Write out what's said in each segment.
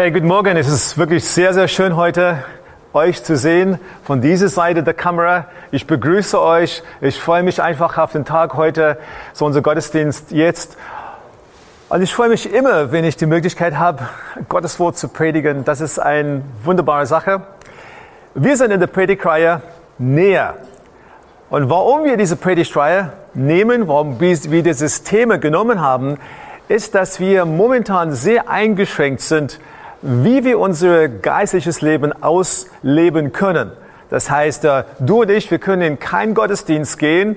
Hey, guten Morgen. Es ist wirklich sehr, sehr schön heute euch zu sehen von dieser Seite der Kamera. Ich begrüße euch. Ich freue mich einfach auf den Tag heute, so unser Gottesdienst jetzt. Und ich freue mich immer, wenn ich die Möglichkeit habe, Gottes Wort zu predigen. Das ist eine wunderbare Sache. Wir sind in der Predigtreihe näher. Und warum wir diese Predigtreihe nehmen, warum wir dieses Thema genommen haben, ist, dass wir momentan sehr eingeschränkt sind wie wir unser geistliches Leben ausleben können. Das heißt, äh, du und ich, wir können in keinen Gottesdienst gehen.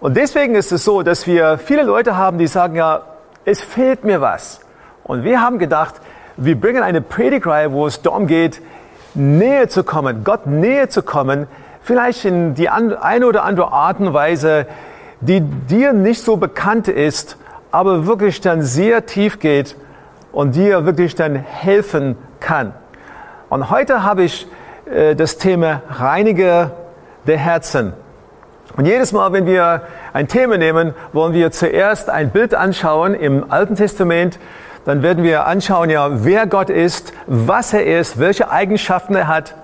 Und deswegen ist es so, dass wir viele Leute haben, die sagen, ja, es fehlt mir was. Und wir haben gedacht, wir bringen eine Predigreihe, wo es darum geht, näher zu kommen, Gott näher zu kommen, vielleicht in die eine oder andere Art und Weise, die dir nicht so bekannt ist, aber wirklich dann sehr tief geht und dir wirklich dann helfen kann. Und heute habe ich äh, das Thema Reinige der Herzen. Und jedes Mal, wenn wir ein Thema nehmen, wollen wir zuerst ein Bild anschauen im Alten Testament. Dann werden wir anschauen, ja, wer Gott ist, was er ist, welche Eigenschaften er hat.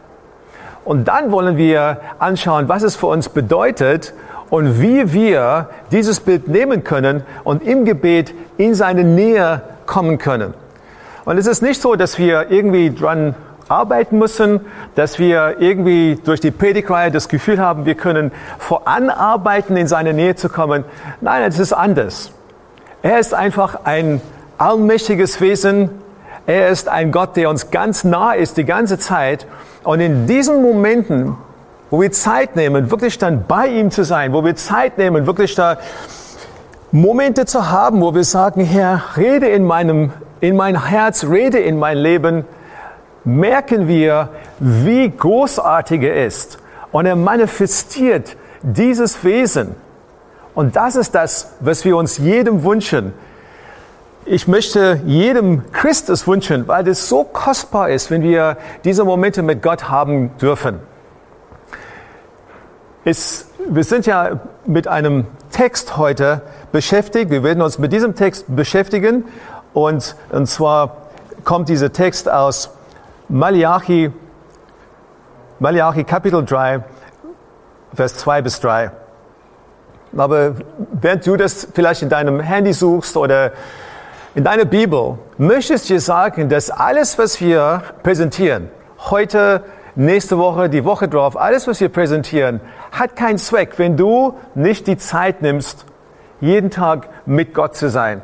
Und dann wollen wir anschauen, was es für uns bedeutet und wie wir dieses Bild nehmen können und im Gebet in seine Nähe kommen können. Und es ist nicht so, dass wir irgendwie dran arbeiten müssen, dass wir irgendwie durch die Predigtreihe das Gefühl haben, wir können voranarbeiten, in seine Nähe zu kommen. Nein, es ist anders. Er ist einfach ein allmächtiges Wesen. Er ist ein Gott, der uns ganz nah ist die ganze Zeit. Und in diesen Momenten, wo wir Zeit nehmen, wirklich dann bei ihm zu sein, wo wir Zeit nehmen, wirklich da Momente zu haben, wo wir sagen, Herr, rede in meinem in mein Herz, rede in mein Leben, merken wir, wie großartig er ist. Und er manifestiert dieses Wesen. Und das ist das, was wir uns jedem wünschen. Ich möchte jedem Christus wünschen, weil es so kostbar ist, wenn wir diese Momente mit Gott haben dürfen. Es, wir sind ja mit einem Text heute beschäftigt. Wir werden uns mit diesem Text beschäftigen und, und zwar kommt dieser Text aus Malachi, Malachi Kapitel 3, Vers 2 bis 3. Aber während du das vielleicht in deinem Handy suchst oder in deiner Bibel, möchtest du dir sagen, dass alles, was wir präsentieren, heute, nächste Woche, die Woche drauf, alles, was wir präsentieren, hat keinen Zweck, wenn du nicht die Zeit nimmst, jeden Tag mit Gott zu sein.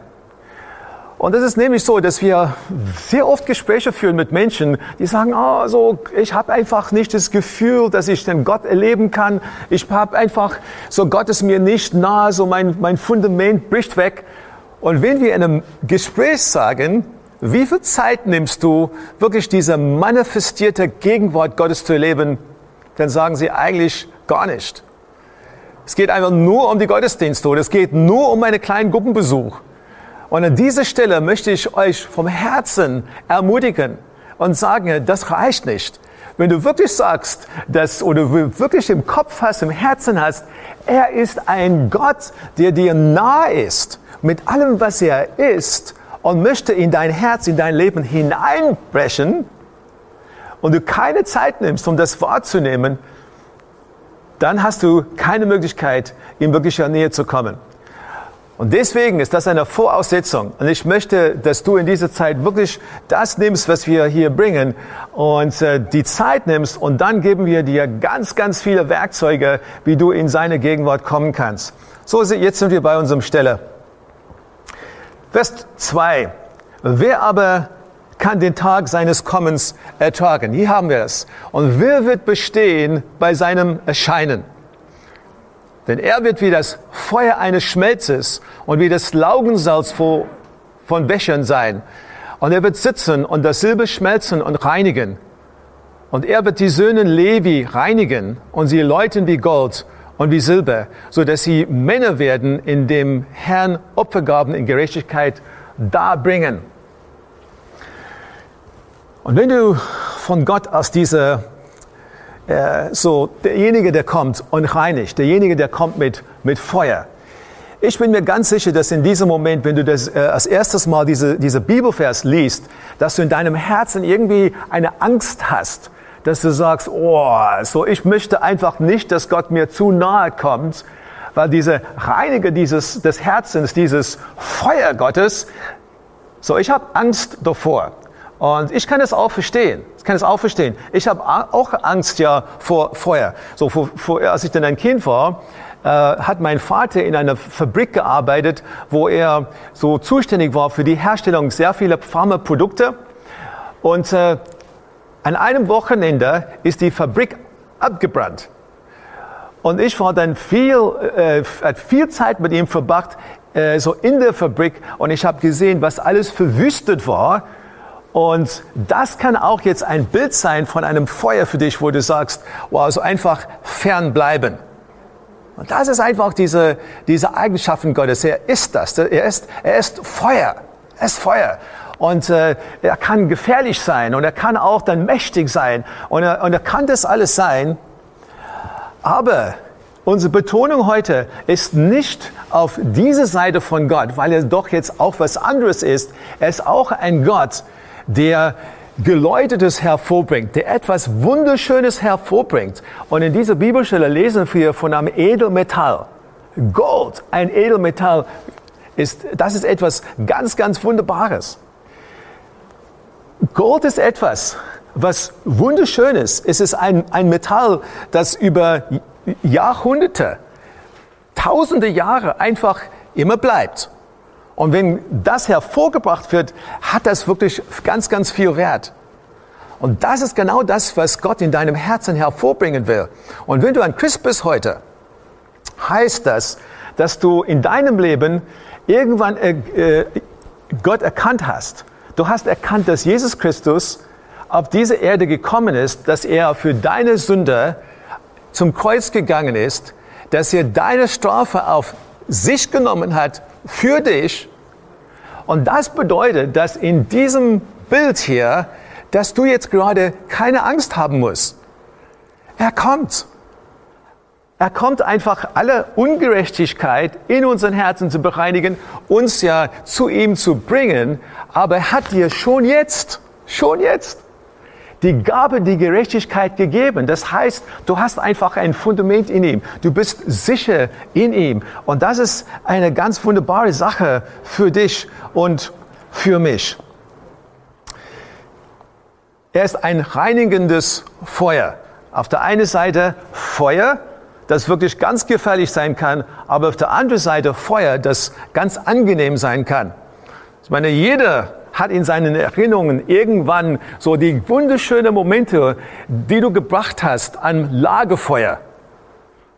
Und es ist nämlich so, dass wir sehr oft Gespräche führen mit Menschen, die sagen, oh, so, ich habe einfach nicht das Gefühl, dass ich den Gott erleben kann. Ich habe einfach, so Gott ist mir nicht nahe, so mein, mein Fundament bricht weg. Und wenn wir in einem Gespräch sagen, wie viel Zeit nimmst du, wirklich diese manifestierte Gegenwart Gottes zu erleben, dann sagen sie eigentlich gar nicht. Es geht einfach nur um die Gottesdienste oder es geht nur um einen kleinen Gruppenbesuch. Und an dieser Stelle möchte ich euch vom Herzen ermutigen und sagen, das reicht nicht. Wenn du wirklich sagst, dass, oder wirklich im Kopf hast, im Herzen hast, er ist ein Gott, der dir nahe ist, mit allem, was er ist, und möchte in dein Herz, in dein Leben hineinbrechen, und du keine Zeit nimmst, um das wahrzunehmen, dann hast du keine Möglichkeit, in wirklicher Nähe zu kommen. Und deswegen ist das eine Voraussetzung. Und ich möchte, dass du in dieser Zeit wirklich das nimmst, was wir hier bringen und äh, die Zeit nimmst und dann geben wir dir ganz, ganz viele Werkzeuge, wie du in seine Gegenwart kommen kannst. So, jetzt sind wir bei unserem Stelle. Vers 2. Wer aber kann den Tag seines Kommens ertragen? Hier haben wir es. Und wer wird bestehen bei seinem Erscheinen? Denn er wird wie das Feuer eines Schmelzes und wie das Laugensalz von Wäschern sein. Und er wird sitzen und das Silber schmelzen und reinigen. Und er wird die Söhne Levi reinigen und sie läuten wie Gold und wie Silber, so dass sie Männer werden, in dem Herrn Opfergaben in Gerechtigkeit darbringen. Und wenn du von Gott aus dieser äh, so derjenige, der kommt und reinigt, derjenige, der kommt mit, mit Feuer. Ich bin mir ganz sicher, dass in diesem Moment, wenn du das äh, als erstes Mal diese, diese Bibelvers liest, dass du in deinem Herzen irgendwie eine Angst hast, dass du sagst, oh, so ich möchte einfach nicht, dass Gott mir zu nahe kommt, weil diese Reinige dieses, des Herzens, dieses Feuer Gottes, so ich habe Angst davor. Und ich kann es auch verstehen. Ich kann es auch verstehen. Ich habe auch Angst ja vor Feuer. So, vor, vor, als ich dann ein Kind war, äh, hat mein Vater in einer Fabrik gearbeitet, wo er so zuständig war für die Herstellung sehr vieler Pharmaprodukte. Und äh, an einem Wochenende ist die Fabrik abgebrannt. Und ich war dann viel, äh, hat viel Zeit mit ihm verbracht, äh, so in der Fabrik. Und ich habe gesehen, was alles verwüstet war und das kann auch jetzt ein Bild sein von einem Feuer für dich, wo du sagst, wow, so einfach fernbleiben. Und das ist einfach diese, diese Eigenschaften Gottes. Er ist das. Er ist, er ist Feuer. Er ist Feuer. Und äh, er kann gefährlich sein und er kann auch dann mächtig sein und er, und er kann das alles sein. Aber unsere Betonung heute ist nicht auf diese Seite von Gott, weil er doch jetzt auch was anderes ist. Er ist auch ein Gott, der Geläutetes hervorbringt, der etwas Wunderschönes hervorbringt. Und in dieser Bibelstelle lesen wir von einem Edelmetall. Gold, ein Edelmetall, ist, das ist etwas ganz, ganz Wunderbares. Gold ist etwas, was wunderschön ist. Es ist ein, ein Metall, das über Jahrhunderte, tausende Jahre einfach immer bleibt. Und wenn das hervorgebracht wird, hat das wirklich ganz, ganz viel Wert. Und das ist genau das, was Gott in deinem Herzen hervorbringen will. Und wenn du ein Christ bist heute, heißt das, dass du in deinem Leben irgendwann äh, äh, Gott erkannt hast. Du hast erkannt, dass Jesus Christus auf diese Erde gekommen ist, dass er für deine Sünde zum Kreuz gegangen ist, dass er deine Strafe auf sich genommen hat für dich und das bedeutet, dass in diesem Bild hier, dass du jetzt gerade keine Angst haben musst. Er kommt. Er kommt einfach alle Ungerechtigkeit in unseren Herzen zu bereinigen, uns ja zu ihm zu bringen. Aber er hat dir schon jetzt, schon jetzt die Gabe, die Gerechtigkeit gegeben. Das heißt, du hast einfach ein Fundament in ihm. Du bist sicher in ihm. Und das ist eine ganz wunderbare Sache für dich und für mich. Er ist ein reinigendes Feuer. Auf der einen Seite Feuer, das wirklich ganz gefährlich sein kann, aber auf der anderen Seite Feuer, das ganz angenehm sein kann. Ich meine, jeder hat in seinen Erinnerungen irgendwann so die wunderschönen Momente, die du gebracht hast an Lagerfeuer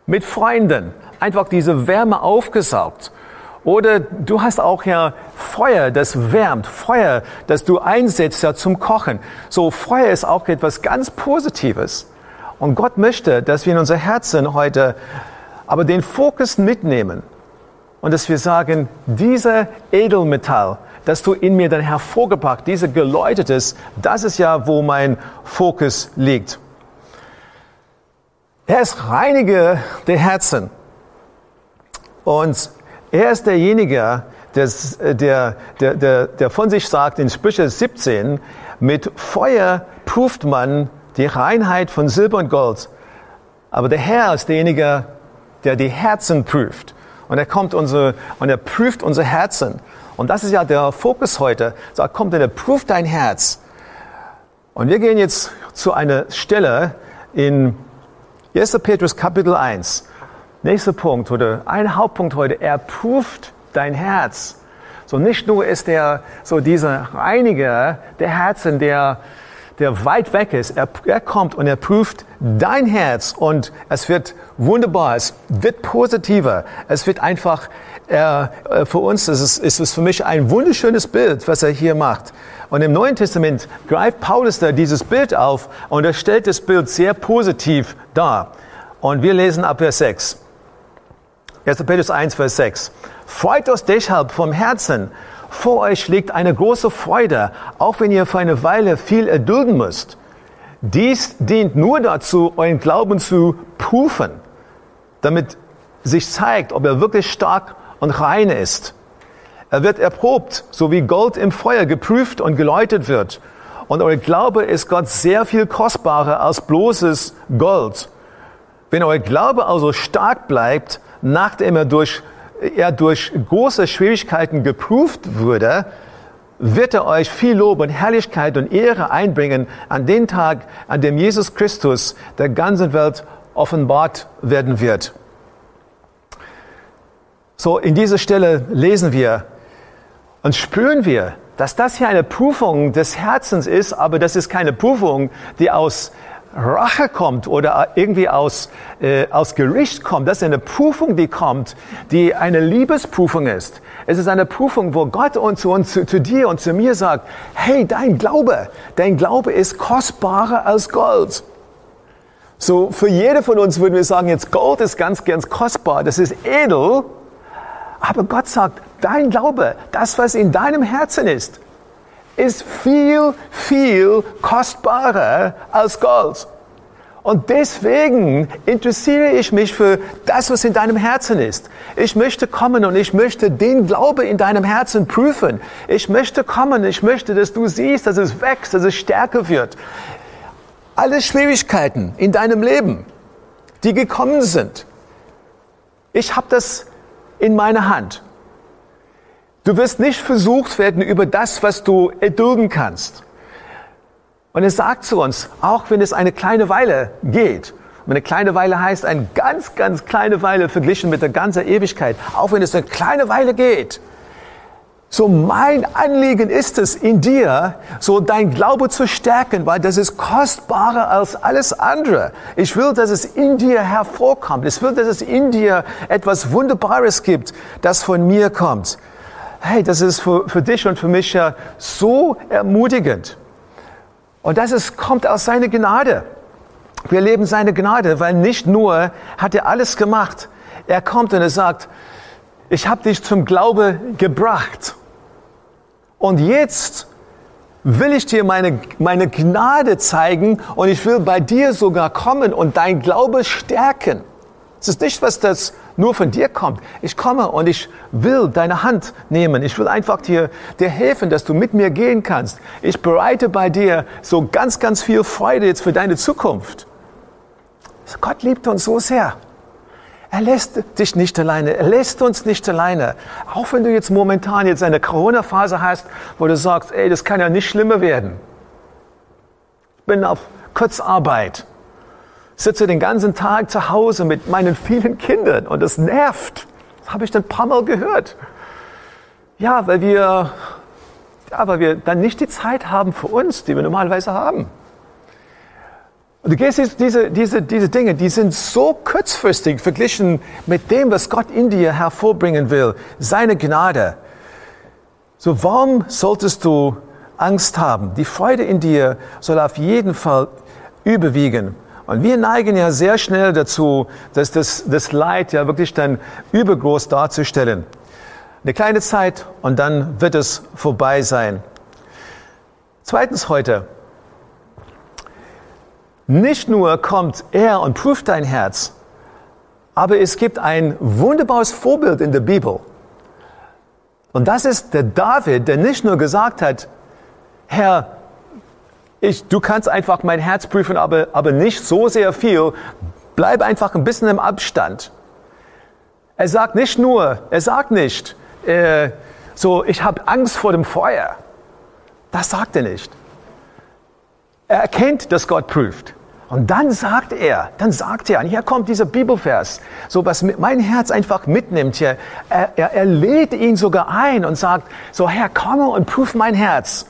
mit Freunden, einfach diese Wärme aufgesaugt. Oder du hast auch ja Feuer, das wärmt, Feuer, das du einsetzt ja zum Kochen. So Feuer ist auch etwas ganz Positives. Und Gott möchte, dass wir in unser Herzen heute aber den Fokus mitnehmen und dass wir sagen, dieser Edelmetall, das du in mir dann hervorgebracht, diese geläutetes, das ist ja, wo mein Fokus liegt. Er ist Reiniger der Herzen. Und er ist derjenige, der, der, der, der von sich sagt in Sprüche 17, mit Feuer prüft man die Reinheit von Silber und Gold. Aber der Herr ist derjenige, der die Herzen prüft. und er kommt unsere, und er prüft unser Herzen. Und das ist ja der Fokus heute. So, kommt und er prüft dein Herz. Und wir gehen jetzt zu einer Stelle in 1. Petrus Kapitel 1. Nächster Punkt oder ein Hauptpunkt heute. Er prüft dein Herz. So nicht nur ist er so dieser Reiniger der Herzen, der, der weit weg ist. Er, er kommt und er prüft dein Herz und es wird wunderbar. Es wird positiver. Es wird einfach er, äh, für uns ist es, ist es für mich ein wunderschönes Bild, was er hier macht. Und im Neuen Testament greift Paulus da dieses Bild auf und er stellt das Bild sehr positiv dar. Und wir lesen ab Vers 6. 1. Petrus 1, Vers 6. Freut euch deshalb vom Herzen. Vor euch liegt eine große Freude, auch wenn ihr für eine Weile viel erdulden müsst. Dies dient nur dazu, euren Glauben zu prüfen, damit sich zeigt, ob er wirklich stark und rein ist. Er wird erprobt, so wie Gold im Feuer geprüft und geläutet wird. Und euer Glaube ist Gott sehr viel kostbarer als bloßes Gold. Wenn euer Glaube also stark bleibt, nachdem er durch, er durch große Schwierigkeiten geprüft wurde, wird er euch viel Lob und Herrlichkeit und Ehre einbringen an den Tag, an dem Jesus Christus der ganzen Welt offenbart werden wird. So, in dieser Stelle lesen wir und spüren wir, dass das hier eine Prüfung des Herzens ist, aber das ist keine Prüfung, die aus Rache kommt oder irgendwie aus, äh, aus Gericht kommt. Das ist eine Prüfung, die kommt, die eine Liebesprüfung ist. Es ist eine Prüfung, wo Gott und zu, uns, zu, zu dir und zu mir sagt, hey, dein Glaube, dein Glaube ist kostbarer als Gold. So, für jede von uns würden wir sagen, jetzt Gold ist ganz, ganz kostbar, das ist edel, aber Gott sagt, dein Glaube, das, was in deinem Herzen ist, ist viel, viel kostbarer als Gold. Und deswegen interessiere ich mich für das, was in deinem Herzen ist. Ich möchte kommen und ich möchte den Glaube in deinem Herzen prüfen. Ich möchte kommen, ich möchte, dass du siehst, dass es wächst, dass es stärker wird. Alle Schwierigkeiten in deinem Leben, die gekommen sind. Ich habe das in meiner Hand. Du wirst nicht versucht werden über das, was du erdulden kannst. Und es sagt zu uns, auch wenn es eine kleine Weile geht, und eine kleine Weile heißt eine ganz, ganz kleine Weile verglichen mit der ganzen Ewigkeit, auch wenn es eine kleine Weile geht, so mein Anliegen ist es in dir, so dein Glaube zu stärken, weil das ist kostbarer als alles andere. Ich will, dass es in dir hervorkommt. Ich will, dass es in dir etwas Wunderbares gibt, das von mir kommt. Hey, das ist für, für dich und für mich ja so ermutigend. Und das ist, kommt aus seiner Gnade. Wir leben seine Gnade, weil nicht nur hat er alles gemacht. Er kommt und er sagt, ich habe dich zum Glaube gebracht. Und jetzt will ich dir meine, meine Gnade zeigen und ich will bei dir sogar kommen und dein Glaube stärken. Es ist nicht, was das nur von dir kommt. Ich komme und ich will deine Hand nehmen. Ich will einfach dir, dir helfen, dass du mit mir gehen kannst. Ich bereite bei dir so ganz, ganz viel Freude jetzt für deine Zukunft. Gott liebt uns so sehr. Er lässt dich nicht alleine. Er lässt uns nicht alleine. Auch wenn du jetzt momentan jetzt eine Corona-Phase hast, wo du sagst, ey, das kann ja nicht schlimmer werden. Ich bin auf Kurzarbeit. Sitze den ganzen Tag zu Hause mit meinen vielen Kindern und das nervt. Das habe ich dann ein paar Mal gehört. Ja, weil wir, ja, weil wir dann nicht die Zeit haben für uns, die wir normalerweise haben. Und du gehst diese, diese, diese Dinge, die sind so kurzfristig verglichen mit dem, was Gott in dir hervorbringen will, seine Gnade. So warum solltest du Angst haben? Die Freude in dir soll auf jeden Fall überwiegen. Und wir neigen ja sehr schnell dazu, dass das, das Leid ja wirklich dann übergroß darzustellen. Eine kleine Zeit und dann wird es vorbei sein. Zweitens heute, nicht nur kommt er und prüft dein Herz, aber es gibt ein wunderbares Vorbild in der Bibel. Und das ist der David, der nicht nur gesagt hat, Herr, ich, du kannst einfach mein Herz prüfen, aber, aber nicht so sehr viel. Bleib einfach ein bisschen im Abstand. Er sagt nicht nur, er sagt nicht, äh, so, ich habe Angst vor dem Feuer. Das sagt er nicht. Er erkennt, dass Gott prüft. Und dann sagt er, dann sagt er, und hier kommt dieser Bibelvers, so was mein Herz einfach mitnimmt hier. Er, er, er lädt ihn sogar ein und sagt, so Herr, komme und prüf mein Herz.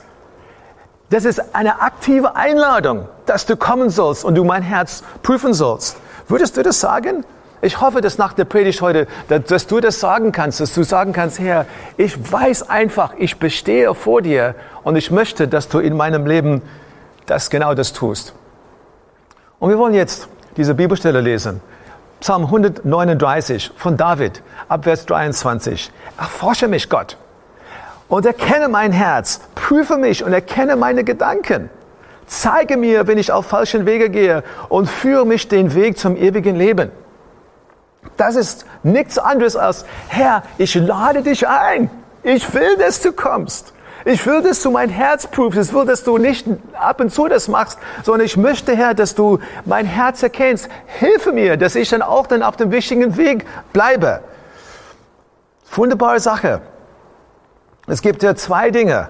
Das ist eine aktive Einladung, dass du kommen sollst und du mein Herz prüfen sollst. Würdest du das sagen? Ich hoffe, dass nach der Predigt heute, dass du das sagen kannst, dass du sagen kannst, Herr, ich weiß einfach, ich bestehe vor dir und ich möchte, dass du in meinem Leben das genau das tust. Und wir wollen jetzt diese Bibelstelle lesen. Psalm 139 von David, Abvers 23. Erforsche mich, Gott, und erkenne mein Herz, prüfe mich und erkenne meine Gedanken. Zeige mir, wenn ich auf falschen Wege gehe und führe mich den Weg zum ewigen Leben. Das ist nichts anderes als, Herr, ich lade dich ein. Ich will, dass du kommst. Ich will, dass du mein Herz prüfst. Ich will, dass du nicht ab und zu das machst, sondern ich möchte, Herr, dass du mein Herz erkennst. Hilfe mir, dass ich dann auch dann auf dem wichtigen Weg bleibe. Wunderbare Sache. Es gibt ja zwei Dinge.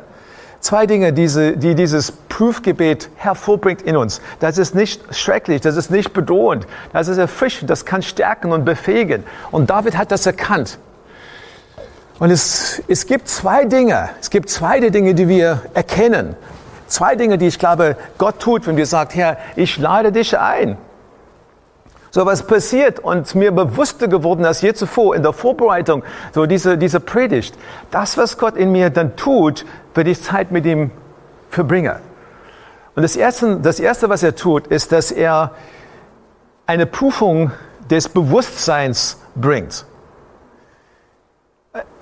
Zwei Dinge, diese, die dieses Prüfgebet hervorbringt in uns. Das ist nicht schrecklich, das ist nicht bedrohend, das ist erfrischend, das kann stärken und befähigen. Und David hat das erkannt. Und es, es gibt zwei Dinge, es gibt zwei Dinge, die wir erkennen. Zwei Dinge, die ich glaube, Gott tut, wenn wir sagt, Herr, ich lade dich ein. So was passiert und mir bewusster geworden als je zuvor in der Vorbereitung, so diese, diese Predigt. Das, was Gott in mir dann tut, wenn ich Zeit mit ihm verbringe. Und das erste, das erste, was er tut, ist, dass er eine Prüfung des Bewusstseins bringt.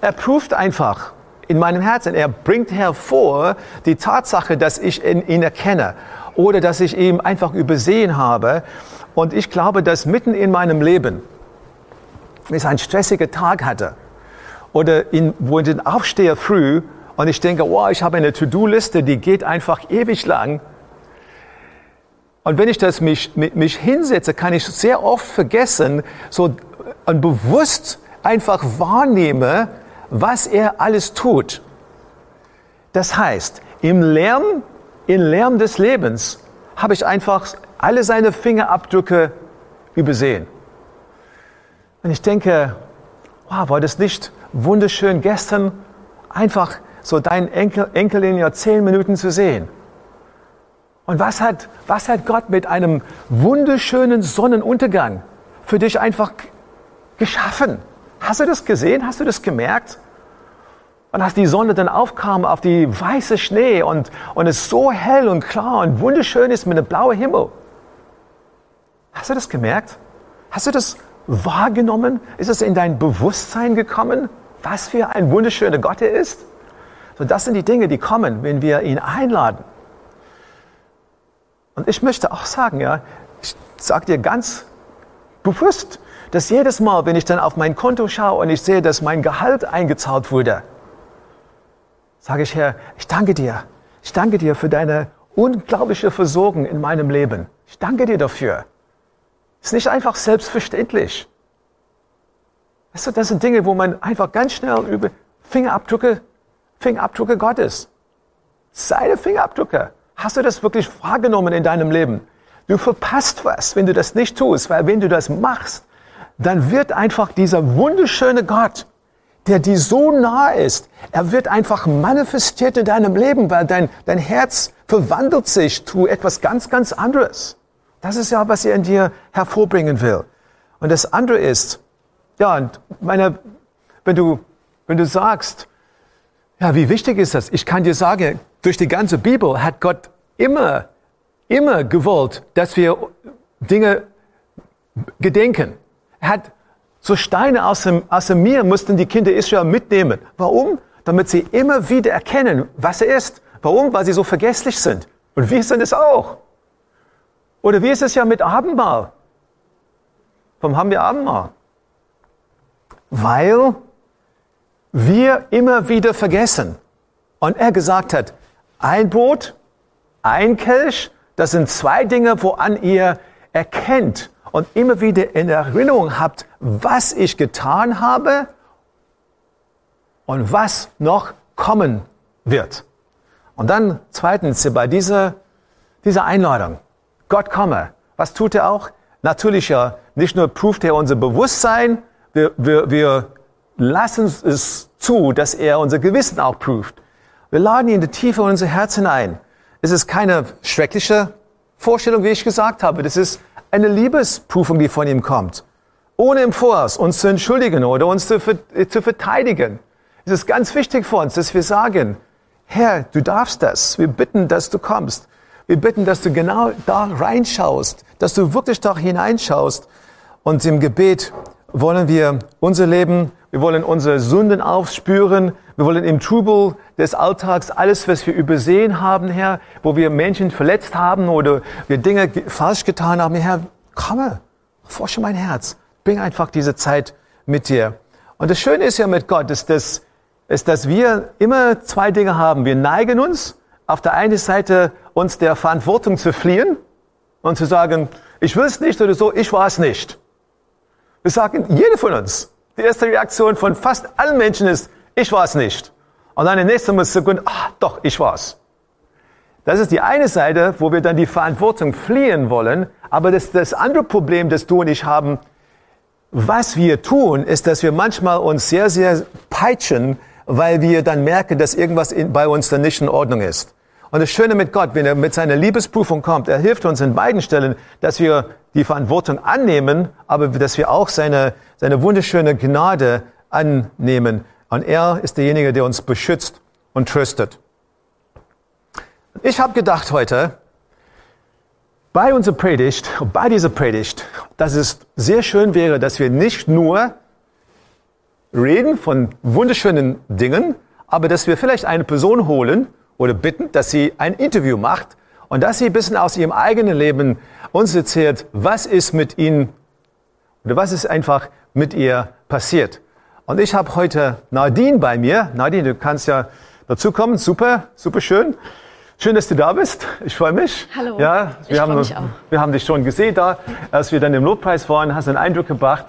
Er prüft einfach in meinem Herzen. Er bringt hervor die Tatsache, dass ich ihn erkenne oder dass ich ihn einfach übersehen habe. Und ich glaube, dass mitten in meinem Leben, wenn ich einen stressigen Tag hatte oder in, wo ich aufstehe früh und ich denke, wow, ich habe eine To-Do-Liste, die geht einfach ewig lang. Und wenn ich das mich, mich hinsetze, kann ich sehr oft vergessen, so und bewusst einfach wahrnehme, was er alles tut. Das heißt, im Lärm, im Lärm des Lebens habe ich einfach alle seine Fingerabdrücke übersehen. Und ich denke, wow, war das nicht wunderschön gestern einfach so deinen Enkel, Enkelin ja zehn Minuten zu sehen? Und was hat, was hat Gott mit einem wunderschönen Sonnenuntergang für dich einfach geschaffen? Hast du das gesehen? Hast du das gemerkt? Und als die Sonne dann aufkam auf die weiße Schnee und, und es so hell und klar und wunderschön ist mit einem blauen Himmel. Hast du das gemerkt? Hast du das wahrgenommen? Ist es in dein Bewusstsein gekommen, was für ein wunderschöner Gott er ist? So, das sind die Dinge, die kommen, wenn wir ihn einladen. Und ich möchte auch sagen, ja, ich sage dir ganz bewusst, dass jedes Mal, wenn ich dann auf mein Konto schaue und ich sehe, dass mein Gehalt eingezahlt wurde, sage ich, Herr, ich danke dir. Ich danke dir für deine unglaubliche Versorgung in meinem Leben. Ich danke dir dafür. Ist nicht einfach selbstverständlich. Weißt du, das sind Dinge, wo man einfach ganz schnell über Fingerabdrücke, Fingerabdrücke Gottes. Seine Fingerabdrücke. Hast du das wirklich wahrgenommen in deinem Leben? Du verpasst was, wenn du das nicht tust, weil wenn du das machst, dann wird einfach dieser wunderschöne Gott, der dir so nah ist, er wird einfach manifestiert in deinem Leben, weil dein, dein Herz verwandelt sich zu etwas ganz, ganz anderes. Das ist ja, was er in dir hervorbringen will. Und das andere ist, ja, meine, wenn du, wenn du sagst, ja, wie wichtig ist das? Ich kann dir sagen, durch die ganze Bibel hat Gott immer, immer gewollt, dass wir Dinge gedenken. Er hat so Steine aus dem, aus dem Meer mussten die Kinder Israel mitnehmen. Warum? Damit sie immer wieder erkennen, was er ist. Warum? Weil sie so vergesslich sind. Und wir sind es auch. Oder wie ist es ja mit Abendmahl? Warum haben wir Abendmahl? Weil wir immer wieder vergessen. Und er gesagt hat, ein Brot, ein Kelch, das sind zwei Dinge, woran ihr erkennt, und immer wieder in Erinnerung habt, was ich getan habe und was noch kommen wird. Und dann zweitens bei dieser, dieser Einladung, Gott komme, was tut er auch? Natürlich ja, nicht nur prüft er unser Bewusstsein, wir, wir, wir lassen es zu, dass er unser Gewissen auch prüft. Wir laden ihn in die Tiefe unserer Herzen ein. Es ist keine schreckliche Vorstellung, wie ich gesagt habe. Das ist eine Liebesprüfung, die von ihm kommt. Ohne im Voraus uns zu entschuldigen oder uns zu, zu verteidigen. Es ist ganz wichtig für uns, dass wir sagen, Herr, du darfst das. Wir bitten, dass du kommst. Wir bitten, dass du genau da reinschaust, dass du wirklich da hineinschaust. Und im Gebet wollen wir unser Leben, wir wollen unsere Sünden aufspüren, wir wollen im Trubel des Alltags alles, was wir übersehen haben, Herr, wo wir Menschen verletzt haben oder wir Dinge falsch getan haben, Herr, komme, forsche mein Herz, bring einfach diese Zeit mit dir. Und das Schöne ist ja mit Gott, ist, dass, ist, dass wir immer zwei Dinge haben. Wir neigen uns, auf der einen Seite uns der Verantwortung zu fliehen und zu sagen, ich will es nicht oder so, ich war es nicht. Wir sagen, jede von uns, die erste Reaktion von fast allen Menschen ist, ich war es nicht. Und dann der nächsten Sekunde, ach doch, ich war's. Das ist die eine Seite, wo wir dann die Verantwortung fliehen wollen. Aber das, das andere Problem, das du und ich haben, was wir tun, ist, dass wir manchmal uns sehr, sehr peitschen, weil wir dann merken, dass irgendwas in, bei uns dann nicht in Ordnung ist. Und das Schöne mit Gott, wenn er mit seiner Liebesprüfung kommt, er hilft uns in beiden Stellen, dass wir die Verantwortung annehmen, aber dass wir auch seine, seine wunderschöne Gnade annehmen. Und er ist derjenige, der uns beschützt und tröstet. Ich habe gedacht heute, bei unserer Predigt, bei dieser Predigt, dass es sehr schön wäre, dass wir nicht nur reden von wunderschönen Dingen, aber dass wir vielleicht eine Person holen, oder bitten, dass sie ein Interview macht und dass sie ein bisschen aus ihrem eigenen Leben uns erzählt, was ist mit ihnen oder was ist einfach mit ihr passiert. Und ich habe heute Nadine bei mir. Nadine, du kannst ja dazukommen. Super, super schön. Schön, dass du da bist. Ich freue mich. Hallo. Ja, wir, ich haben, mich auch. wir haben dich schon gesehen da, als wir dann im Lobpreis waren, hast einen Eindruck gebracht.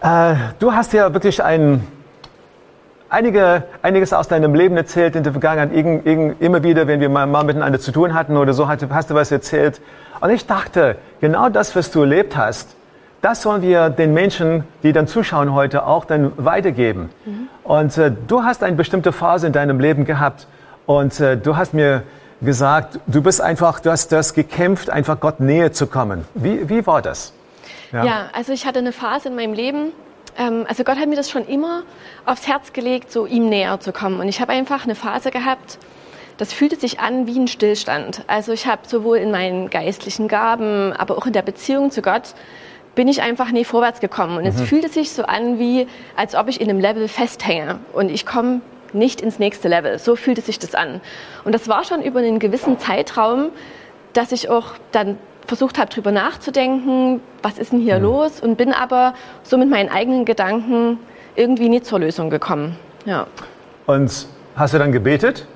Äh, du hast ja wirklich einen einige, einiges aus deinem Leben erzählt in der Vergangenheit, irgend, irgend, immer wieder, wenn wir mal, mal, miteinander zu tun hatten oder so, hast du was erzählt. Und ich dachte, genau das, was du erlebt hast, das sollen wir den Menschen, die dann zuschauen heute, auch dann weitergeben. Mhm. Und äh, du hast eine bestimmte Phase in deinem Leben gehabt und äh, du hast mir gesagt, du bist einfach, du hast das gekämpft, einfach Gott näher zu kommen. Wie, wie war das? Ja. ja, also ich hatte eine Phase in meinem Leben, ähm, also Gott hat mir das schon immer aufs Herz gelegt, so ihm näher zu kommen. Und ich habe einfach eine Phase gehabt, das fühlte sich an wie ein Stillstand. Also ich habe sowohl in meinen geistlichen Gaben, aber auch in der Beziehung zu Gott bin ich einfach nie vorwärts gekommen. Und mhm. es fühlte sich so an, wie als ob ich in einem Level festhänge und ich komme nicht ins nächste Level. So fühlte sich das an. Und das war schon über einen gewissen Zeitraum, dass ich auch dann versucht habe, darüber nachzudenken, was ist denn hier mhm. los und bin aber so mit meinen eigenen Gedanken irgendwie nie zur Lösung gekommen. Ja. Und hast du dann gebetet?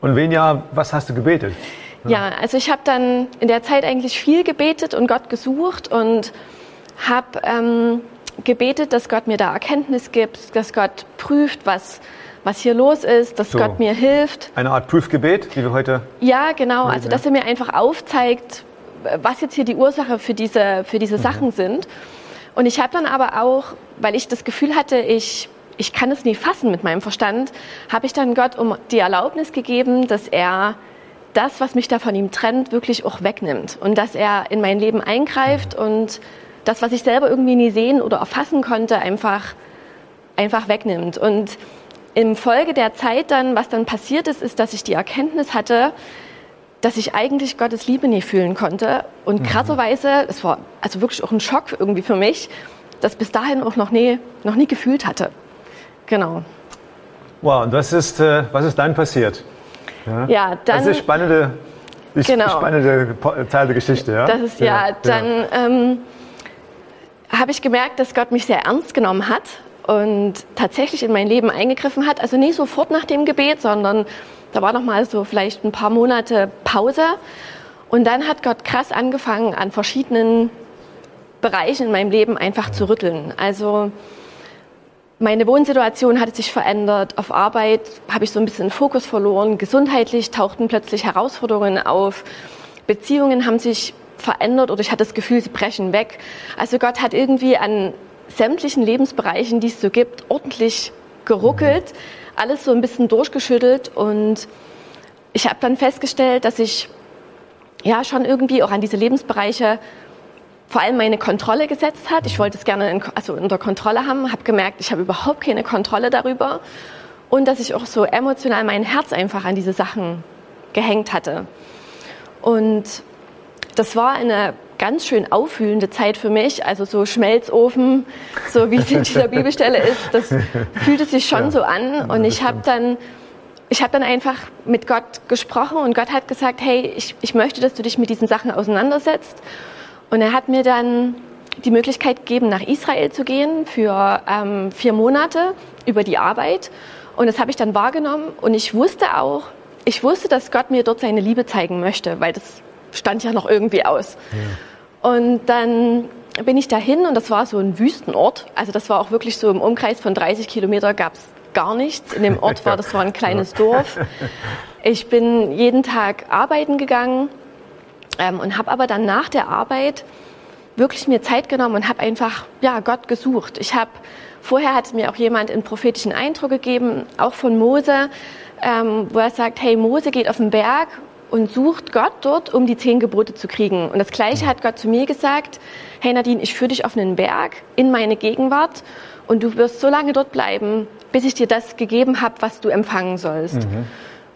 Und wenn ja, was hast du gebetet? Ja, also ich habe dann in der Zeit eigentlich viel gebetet und Gott gesucht und habe ähm, gebetet, dass Gott mir da Erkenntnis gibt, dass Gott prüft, was, was hier los ist, dass so. Gott mir hilft. Eine Art Prüfgebet, wie wir heute. Ja, genau. Also, dass er mir einfach aufzeigt, was jetzt hier die Ursache für diese, für diese mhm. Sachen sind. Und ich habe dann aber auch, weil ich das Gefühl hatte, ich, ich kann es nie fassen mit meinem Verstand, habe ich dann Gott um die Erlaubnis gegeben, dass er das, was mich da von ihm trennt, wirklich auch wegnimmt. Und dass er in mein Leben eingreift mhm. und das, was ich selber irgendwie nie sehen oder erfassen konnte, einfach, einfach wegnimmt. Und im Folge der Zeit dann, was dann passiert ist, ist, dass ich die Erkenntnis hatte, dass ich eigentlich Gottes Liebe nie fühlen konnte. Und mhm. krasserweise, es war also wirklich auch ein Schock irgendwie für mich, das bis dahin auch noch nie, noch nie gefühlt hatte. Genau. Wow, und was ist, äh, was ist dann passiert? Ja, ja dann. Das ist spannende, genau. spannende Teil der Geschichte, ja? Das ist ja, ja dann ja. ähm, habe ich gemerkt, dass Gott mich sehr ernst genommen hat und tatsächlich in mein Leben eingegriffen hat. Also nicht sofort nach dem Gebet, sondern da war noch mal so vielleicht ein paar Monate Pause. Und dann hat Gott krass angefangen, an verschiedenen Bereichen in meinem Leben einfach zu rütteln. Also meine Wohnsituation hatte sich verändert. Auf Arbeit habe ich so ein bisschen Fokus verloren. Gesundheitlich tauchten plötzlich Herausforderungen auf. Beziehungen haben sich verändert oder ich hatte das Gefühl, sie brechen weg. Also Gott hat irgendwie an sämtlichen Lebensbereichen, die es so gibt, ordentlich geruckelt, alles so ein bisschen durchgeschüttelt und ich habe dann festgestellt, dass ich ja schon irgendwie auch an diese Lebensbereiche vor allem meine Kontrolle gesetzt hat. Ich wollte es gerne in, also unter Kontrolle haben, habe gemerkt, ich habe überhaupt keine Kontrolle darüber und dass ich auch so emotional mein Herz einfach an diese Sachen gehängt hatte. Und das war eine ganz schön auffühlende Zeit für mich. Also so Schmelzofen, so wie es in dieser Bibelstelle ist, das fühlte sich schon ja, so an. Und ich habe dann, ich habe dann einfach mit Gott gesprochen und Gott hat gesagt, hey, ich, ich möchte, dass du dich mit diesen Sachen auseinandersetzt. Und er hat mir dann die Möglichkeit gegeben, nach Israel zu gehen für ähm, vier Monate über die Arbeit. Und das habe ich dann wahrgenommen. Und ich wusste auch, ich wusste, dass Gott mir dort seine Liebe zeigen möchte, weil das stand ja noch irgendwie aus. Ja. Und dann bin ich dahin und das war so ein Wüstenort. Also das war auch wirklich so im Umkreis von 30 Kilometer gab es gar nichts. In dem Ort war, das war ein kleines Dorf. Ich bin jeden Tag arbeiten gegangen ähm, und habe aber dann nach der Arbeit wirklich mir Zeit genommen und habe einfach ja, Gott gesucht. Ich habe vorher hat mir auch jemand einen prophetischen Eindruck gegeben, auch von Mose, ähm, wo er sagt, hey, Mose geht auf den Berg und sucht Gott dort, um die zehn Gebote zu kriegen. Und das Gleiche hat Gott zu mir gesagt, hey Nadine, ich führe dich auf einen Berg in meine Gegenwart und du wirst so lange dort bleiben, bis ich dir das gegeben habe, was du empfangen sollst. Mhm.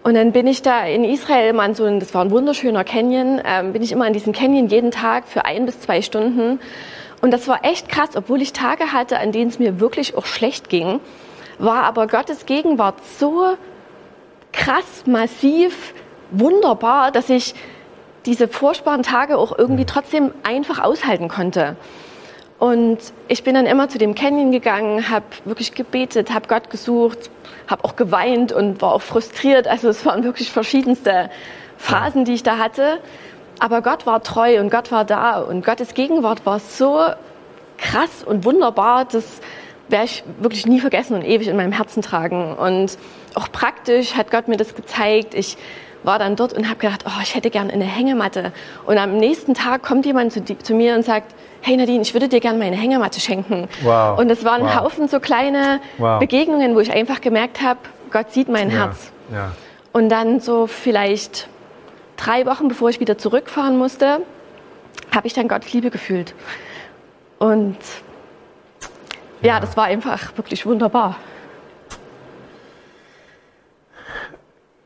Und dann bin ich da in Israel immer an so das war ein wunderschöner Canyon, ähm, bin ich immer an diesem Canyon jeden Tag für ein bis zwei Stunden. Und das war echt krass, obwohl ich Tage hatte, an denen es mir wirklich auch schlecht ging, war aber Gottes Gegenwart so krass, massiv, wunderbar, dass ich diese furchtbaren Tage auch irgendwie trotzdem einfach aushalten konnte. Und ich bin dann immer zu dem Canyon gegangen, habe wirklich gebetet, habe Gott gesucht, habe auch geweint und war auch frustriert. Also es waren wirklich verschiedenste Phasen, die ich da hatte. Aber Gott war treu und Gott war da und Gottes Gegenwart war so krass und wunderbar, das werde ich wirklich nie vergessen und ewig in meinem Herzen tragen. Und auch praktisch hat Gott mir das gezeigt. Ich war dann dort und habe gedacht, oh, ich hätte gerne eine Hängematte. Und am nächsten Tag kommt jemand zu, zu mir und sagt, hey Nadine, ich würde dir gerne meine Hängematte schenken. Wow. Und es waren wow. Haufen so kleine wow. Begegnungen, wo ich einfach gemerkt habe, Gott sieht mein ja. Herz. Ja. Und dann so vielleicht drei Wochen, bevor ich wieder zurückfahren musste, habe ich dann Gottes Liebe gefühlt. Und ja, ja, das war einfach wirklich wunderbar.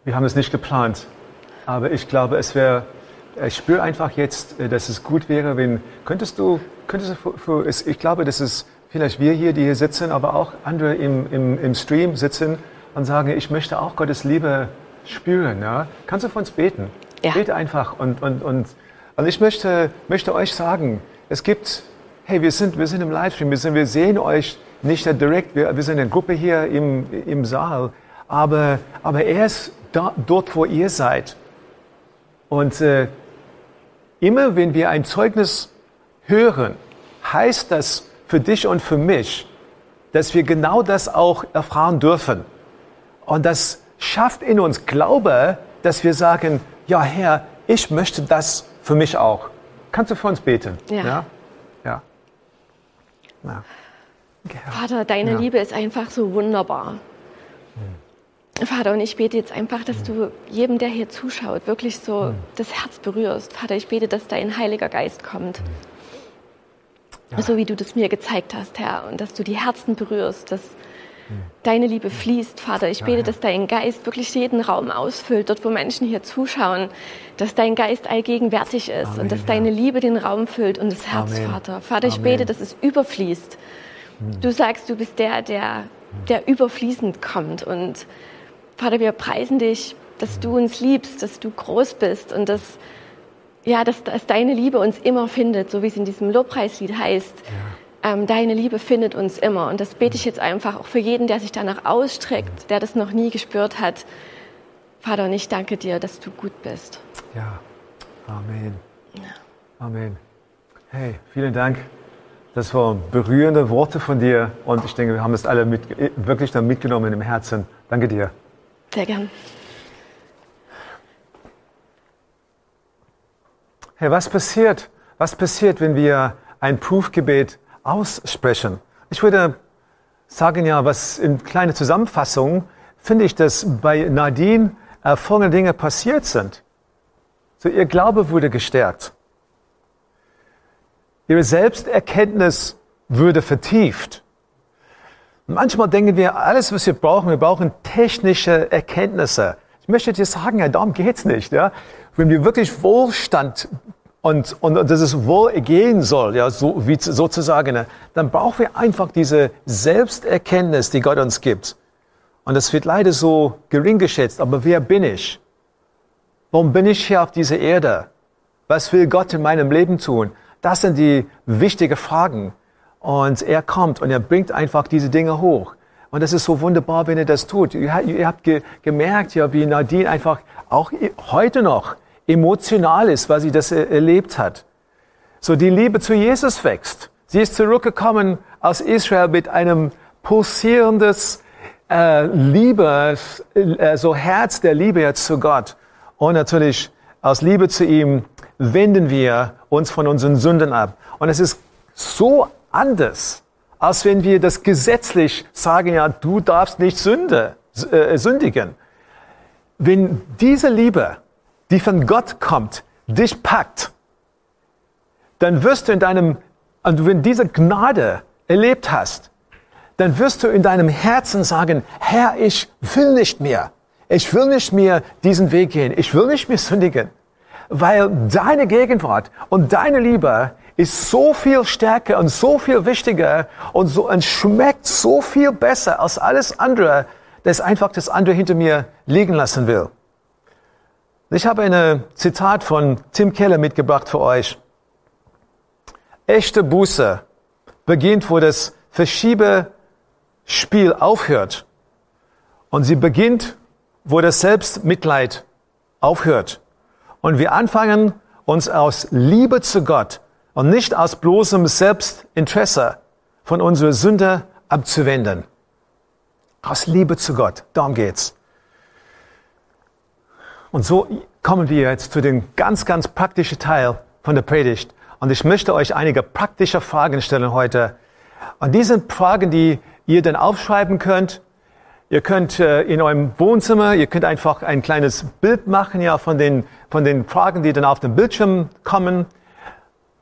Wir haben es nicht geplant, aber ich glaube, es wäre, ich spüre einfach jetzt, äh, dass es gut wäre, wenn, könntest du, könntest du, für, für, ich glaube, dass es vielleicht wir hier, die hier sitzen, aber auch andere im, im, im Stream sitzen und sagen, ich möchte auch Gottes Liebe spüren. Ja? Kannst du für uns beten? Ja. Bete einfach. Und, und, und, und ich möchte, möchte euch sagen, es gibt, hey, wir sind, wir sind im Livestream, wir, sind, wir sehen euch nicht direkt, wir, wir sind eine Gruppe hier im, im Saal, aber, aber er ist da, dort, wo ihr seid. Und äh, immer wenn wir ein Zeugnis hören, heißt das für dich und für mich, dass wir genau das auch erfahren dürfen. Und das schafft in uns Glaube, dass wir sagen, ja Herr, ich möchte das für mich auch. Kannst du für uns beten? Ja. Ja. ja. ja. Vater, deine ja. Liebe ist einfach so wunderbar. Vater, und ich bete jetzt einfach, dass du jedem, der hier zuschaut, wirklich so mhm. das Herz berührst. Vater, ich bete, dass dein Heiliger Geist kommt. Ja. So wie du das mir gezeigt hast, Herr, und dass du die Herzen berührst, dass mhm. deine Liebe fließt, Vater. Ich bete, dass dein Geist wirklich jeden Raum ausfüllt, dort wo Menschen hier zuschauen, dass dein Geist allgegenwärtig ist Amen, und dass deine Liebe den Raum füllt und das Herz, Amen. Vater. Vater, ich Amen. bete, dass es überfließt. Du sagst, du bist der, der, der überfließend kommt und Vater, wir preisen dich, dass du uns liebst, dass du groß bist und dass, ja, dass, dass deine Liebe uns immer findet, so wie es in diesem Lobpreislied heißt. Ja. Ähm, deine Liebe findet uns immer. Und das bete ich jetzt einfach auch für jeden, der sich danach ausstreckt, der das noch nie gespürt hat. Vater, und ich danke dir, dass du gut bist. Ja, Amen. Ja. Amen. Hey, vielen Dank Das waren berührende Worte von dir und ich denke, wir haben es alle mit, wirklich dann mitgenommen im Herzen. Danke dir. Sehr gern. Hey, was passiert? Was passiert, wenn wir ein Prüfgebet aussprechen? Ich würde sagen ja, was in kleiner Zusammenfassung finde ich, dass bei Nadine äh, folgende Dinge passiert sind. So, ihr Glaube wurde gestärkt. Ihre Selbsterkenntnis würde vertieft. Manchmal denken wir, alles, was wir brauchen, wir brauchen technische Erkenntnisse. Ich möchte dir sagen, ja, darum geht's nicht. Ja? Wenn wir wirklich Wohlstand und, und, und dass es wohl gehen soll, ja, so, wie sozusagen, dann brauchen wir einfach diese Selbsterkenntnis, die Gott uns gibt. Und das wird leider so gering geschätzt. Aber wer bin ich? Warum bin ich hier auf dieser Erde? Was will Gott in meinem Leben tun? Das sind die wichtigen Fragen. Und er kommt und er bringt einfach diese Dinge hoch. Und das ist so wunderbar, wenn er das tut. Ihr, habt ge, gemerkt, ja, wie Nadine einfach auch heute noch emotional ist, weil sie das erlebt hat. So die Liebe zu Jesus wächst. Sie ist zurückgekommen aus Israel mit einem pulsierendes äh, Liebe, äh, so Herz der Liebe jetzt zu Gott. Und natürlich aus Liebe zu ihm wenden wir uns von unseren Sünden ab. Und es ist so anders, als wenn wir das gesetzlich sagen, ja, du darfst nicht Sünde, äh, sündigen. Wenn diese Liebe, die von Gott kommt, dich packt, dann wirst du in deinem, und wenn diese Gnade erlebt hast, dann wirst du in deinem Herzen sagen, Herr, ich will nicht mehr. Ich will nicht mehr diesen Weg gehen. Ich will nicht mehr sündigen weil deine Gegenwart und deine Liebe ist so viel stärker und so viel wichtiger und, so, und schmeckt so viel besser als alles andere, dass einfach das andere hinter mir liegen lassen will. Ich habe ein Zitat von Tim Keller mitgebracht für euch. Echte Buße beginnt, wo das Verschiebespiel aufhört. Und sie beginnt, wo das Selbstmitleid aufhört und wir anfangen, uns aus Liebe zu Gott und nicht aus bloßem Selbstinteresse von unserer Sünde abzuwenden. Aus Liebe zu Gott, darum geht's. Und so kommen wir jetzt zu dem ganz, ganz praktischen Teil von der Predigt. Und ich möchte euch einige praktische Fragen stellen heute. Und diese Fragen, die ihr dann aufschreiben könnt, Ihr könnt äh, in eurem Wohnzimmer, ihr könnt einfach ein kleines Bild machen ja, von, den, von den Fragen, die dann auf dem Bildschirm kommen.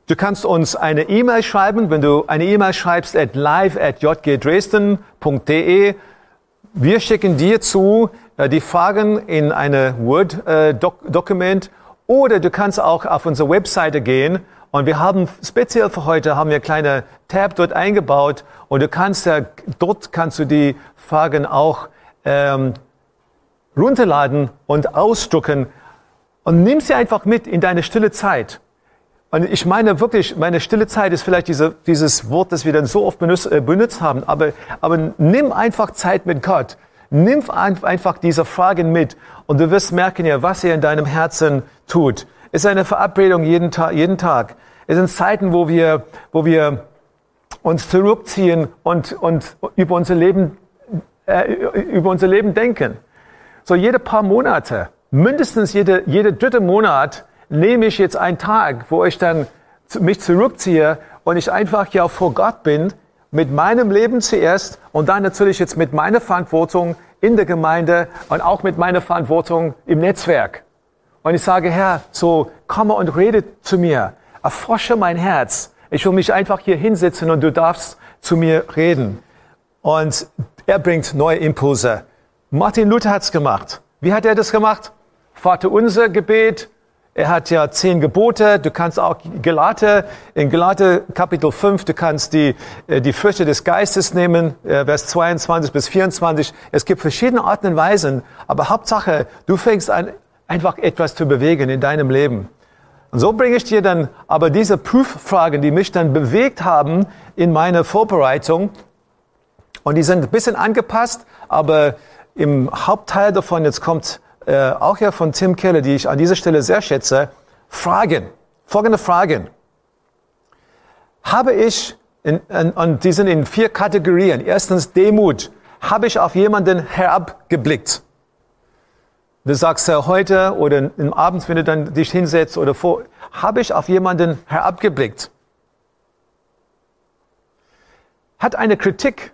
Du kannst uns eine E-Mail schreiben, wenn du eine E-Mail schreibst at live at jgdresden.de. Wir schicken dir zu äh, die Fragen in eine Word-Dokument äh, oder du kannst auch auf unsere Webseite gehen und wir haben speziell für heute haben wir kleine Tab dort eingebaut und du kannst ja, dort kannst du die Fragen auch ähm, runterladen und ausdrucken und nimm sie einfach mit in deine stille Zeit. Und ich meine wirklich, meine stille Zeit ist vielleicht diese, dieses Wort, das wir dann so oft benutzt, äh, benutzt haben, aber, aber nimm einfach Zeit mit Gott. Nimm einfach diese Fragen mit und du wirst merken ja, was er in deinem Herzen tut. Es ist eine Verabredung jeden, Tag, jeden Tag. Es sind Zeiten, wo wir, wo wir uns zurückziehen und, und über unser Leben, äh, über unser Leben denken. So jede paar Monate, mindestens jede, jede dritte Monat, nehme ich jetzt einen Tag, wo ich dann mich zurückziehe und ich einfach ja vor Gott bin, mit meinem Leben zuerst und dann natürlich jetzt mit meiner Verantwortung in der Gemeinde und auch mit meiner Verantwortung im Netzwerk. Und ich sage, Herr, so komme und rede zu mir, erfrische mein Herz, ich will mich einfach hier hinsetzen und du darfst zu mir reden. Und er bringt neue Impulse. Martin Luther hat's gemacht. Wie hat er das gemacht? Vater unser Gebet. Er hat ja zehn Gebote. Du kannst auch Gelate, in Gelate Kapitel 5, du kannst die, äh, die Früchte des Geistes nehmen, äh, Vers 22 bis 24. Es gibt verschiedene Arten und Weisen, aber Hauptsache, du fängst an, einfach etwas zu bewegen in deinem Leben. Und so bringe ich dir dann aber diese Prüffragen, die mich dann bewegt haben in meiner Vorbereitung. Und die sind ein bisschen angepasst, aber im Hauptteil davon, jetzt kommt äh, auch ja von Tim Keller, die ich an dieser Stelle sehr schätze, Fragen. Folgende Fragen. Habe ich in, in, und die sind in vier Kategorien. Erstens Demut. Habe ich auf jemanden herabgeblickt? Du sagst ja heute oder im Abend, wenn du dann dich hinsetzt oder vor, habe ich auf jemanden herabgeblickt? Hat eine Kritik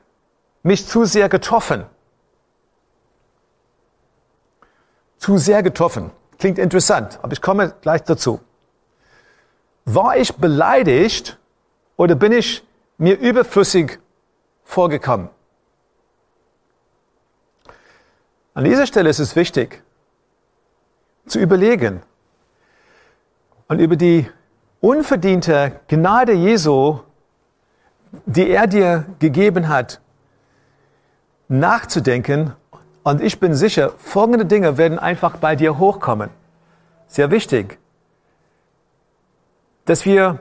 mich zu sehr getroffen? Zu sehr getroffen. Klingt interessant, aber ich komme gleich dazu. War ich beleidigt oder bin ich mir überflüssig vorgekommen? An dieser Stelle ist es wichtig, zu überlegen und über die unverdiente Gnade Jesu, die er dir gegeben hat, nachzudenken. Und ich bin sicher, folgende Dinge werden einfach bei dir hochkommen. Sehr wichtig, dass wir,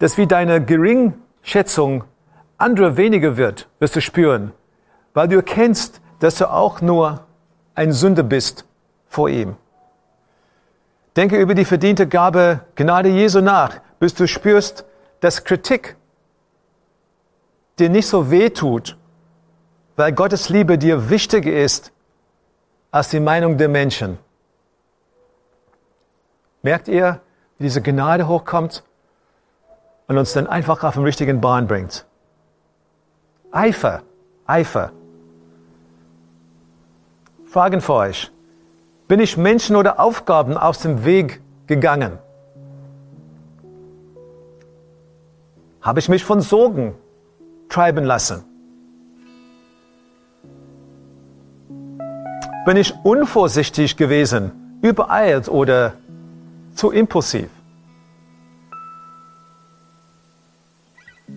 dass wie deine Geringschätzung anderer weniger wird, wirst du spüren, weil du erkennst, dass du auch nur ein Sünder bist vor ihm. Denke über die verdiente Gabe Gnade Jesu nach, bis du spürst, dass Kritik dir nicht so weh tut, weil Gottes Liebe dir wichtiger ist als die Meinung der Menschen. Merkt ihr, wie diese Gnade hochkommt und uns dann einfach auf den richtigen Bahn bringt? Eifer, Eifer. Fragen für euch. Bin ich Menschen oder Aufgaben aus dem Weg gegangen? Habe ich mich von Sorgen treiben lassen? Bin ich unvorsichtig gewesen, übereilt oder zu impulsiv?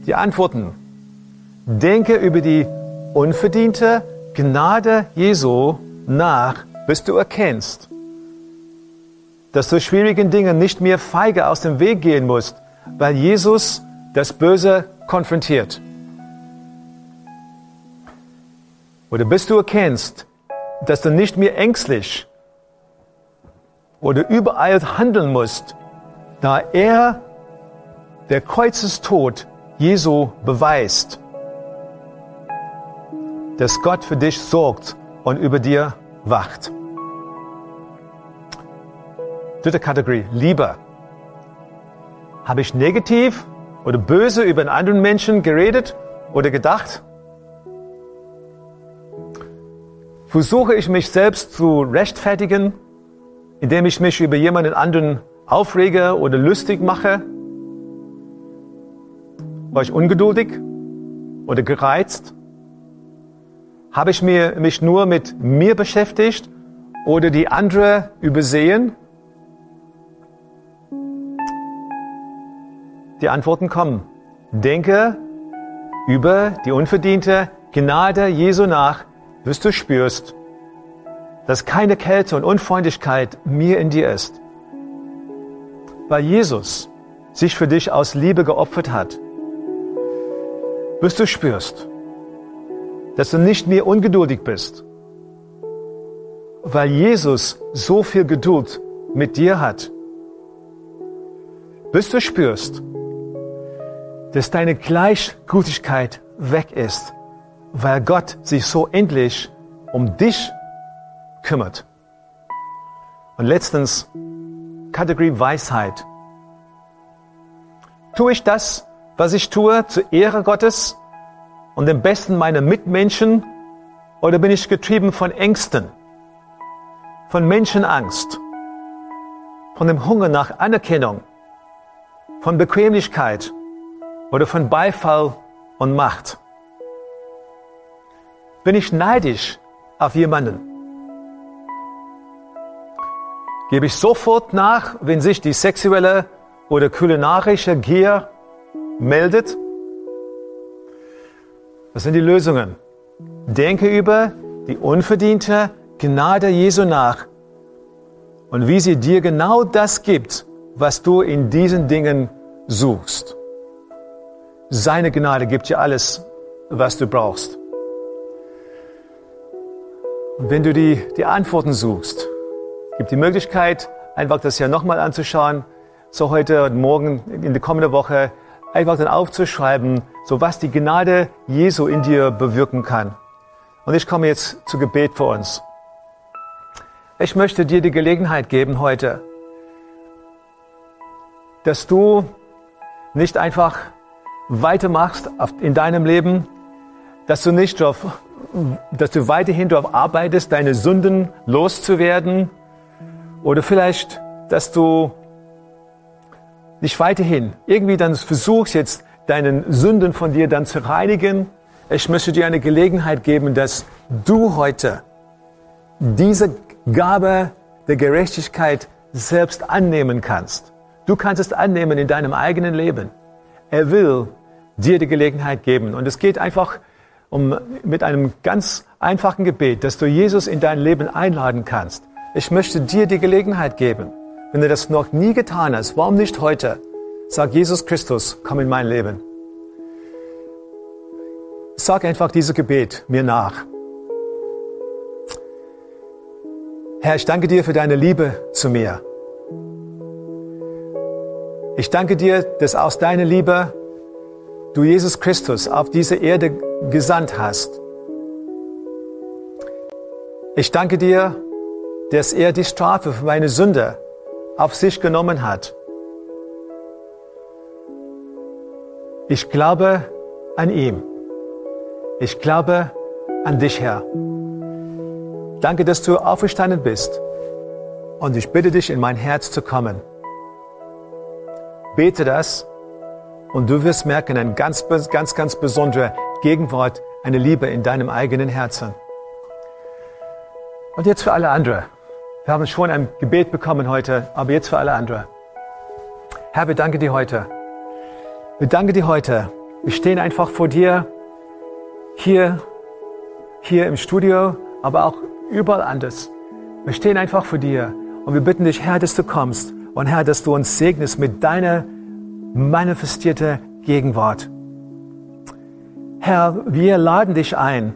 Die Antworten. Denke über die unverdiente Gnade Jesu nach bis du erkennst, dass du schwierigen Dingen nicht mehr feige aus dem Weg gehen musst, weil Jesus das Böse konfrontiert. Oder bis du erkennst, dass du nicht mehr ängstlich oder übereilt handeln musst, da er der Kreuzestod Jesu beweist, dass Gott für dich sorgt und über dir wacht. Dritte Kategorie, Liebe. Habe ich negativ oder böse über einen anderen Menschen geredet oder gedacht? Versuche ich mich selbst zu rechtfertigen, indem ich mich über jemanden anderen aufrege oder lustig mache? War ich ungeduldig oder gereizt? Habe ich mich nur mit mir beschäftigt oder die andere übersehen? Die Antworten kommen. Denke über die unverdiente Gnade Jesu nach, bis du spürst, dass keine Kälte und Unfreundlichkeit mir in dir ist. Weil Jesus sich für dich aus Liebe geopfert hat, bis du spürst, dass du nicht mehr ungeduldig bist, weil Jesus so viel Geduld mit dir hat, bis du spürst, dass deine Gleichgültigkeit weg ist, weil Gott sich so endlich um dich kümmert. Und letztens, Kategorie Weisheit. Tue ich das, was ich tue, zur Ehre Gottes und dem Besten meiner Mitmenschen oder bin ich getrieben von Ängsten, von Menschenangst, von dem Hunger nach Anerkennung, von Bequemlichkeit oder von Beifall und Macht? Bin ich neidisch auf jemanden? Gebe ich sofort nach, wenn sich die sexuelle oder kulinarische Gier meldet? Was sind die Lösungen? Denke über die unverdiente Gnade Jesu nach und wie sie dir genau das gibt, was du in diesen Dingen suchst. Seine Gnade gibt dir alles, was du brauchst. Und wenn du die, die Antworten suchst, gibt die Möglichkeit, einfach das ja nochmal anzuschauen. So heute und morgen in der kommenden Woche einfach dann aufzuschreiben, so was die Gnade Jesu in dir bewirken kann. Und ich komme jetzt zu Gebet für uns. Ich möchte dir die Gelegenheit geben heute, dass du nicht einfach weitermachst in deinem Leben, dass du nicht darauf, dass du weiterhin darauf arbeitest, deine Sünden loszuwerden oder vielleicht, dass du dich weiterhin irgendwie dann versuchst jetzt deinen Sünden von dir dann zu reinigen. Ich möchte dir eine Gelegenheit geben, dass du heute diese Gabe der Gerechtigkeit selbst annehmen kannst. Du kannst es annehmen in deinem eigenen Leben. Er will dir die Gelegenheit geben. Und es geht einfach um, mit einem ganz einfachen Gebet, dass du Jesus in dein Leben einladen kannst. Ich möchte dir die Gelegenheit geben. Wenn du das noch nie getan hast, warum nicht heute? Sag Jesus Christus, komm in mein Leben. Sag einfach dieses Gebet mir nach. Herr, ich danke dir für deine Liebe zu mir. Ich danke dir, dass aus deiner Liebe du Jesus Christus auf diese Erde gesandt hast. Ich danke dir, dass er die Strafe für meine Sünde auf sich genommen hat. Ich glaube an ihm. Ich glaube an dich, Herr. Danke, dass du auferstanden bist. Und ich bitte dich, in mein Herz zu kommen. Bete das und du wirst merken, ein ganz, ganz, ganz besondere Gegenwart, eine Liebe in deinem eigenen Herzen. Und jetzt für alle anderen. Wir haben schon ein Gebet bekommen heute, aber jetzt für alle anderen. Herr, wir danken dir heute. Wir danken dir heute. Wir stehen einfach vor dir, hier, hier im Studio, aber auch überall anders. Wir stehen einfach vor dir und wir bitten dich, Herr, dass du kommst und Herr, dass du uns segnest mit deiner manifestierten Gegenwart. Herr, wir laden dich ein,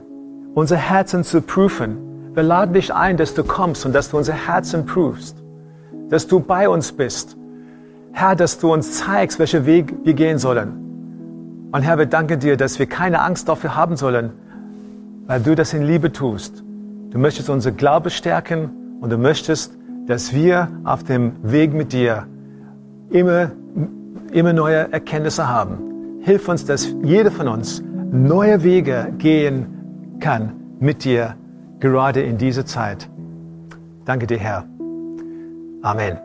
unser Herzen zu prüfen. Wir laden dich ein, dass du kommst und dass du unser Herzen prüfst, dass du bei uns bist. Herr, dass du uns zeigst, welchen Weg wir gehen sollen. Und Herr, wir danken dir, dass wir keine Angst dafür haben sollen, weil du das in Liebe tust. Du möchtest unser Glaube stärken und du möchtest, dass wir auf dem Weg mit dir immer, immer neue Erkenntnisse haben. Hilf uns, dass jeder von uns neue Wege gehen kann mit dir, gerade in dieser Zeit. Danke dir, Herr. Amen.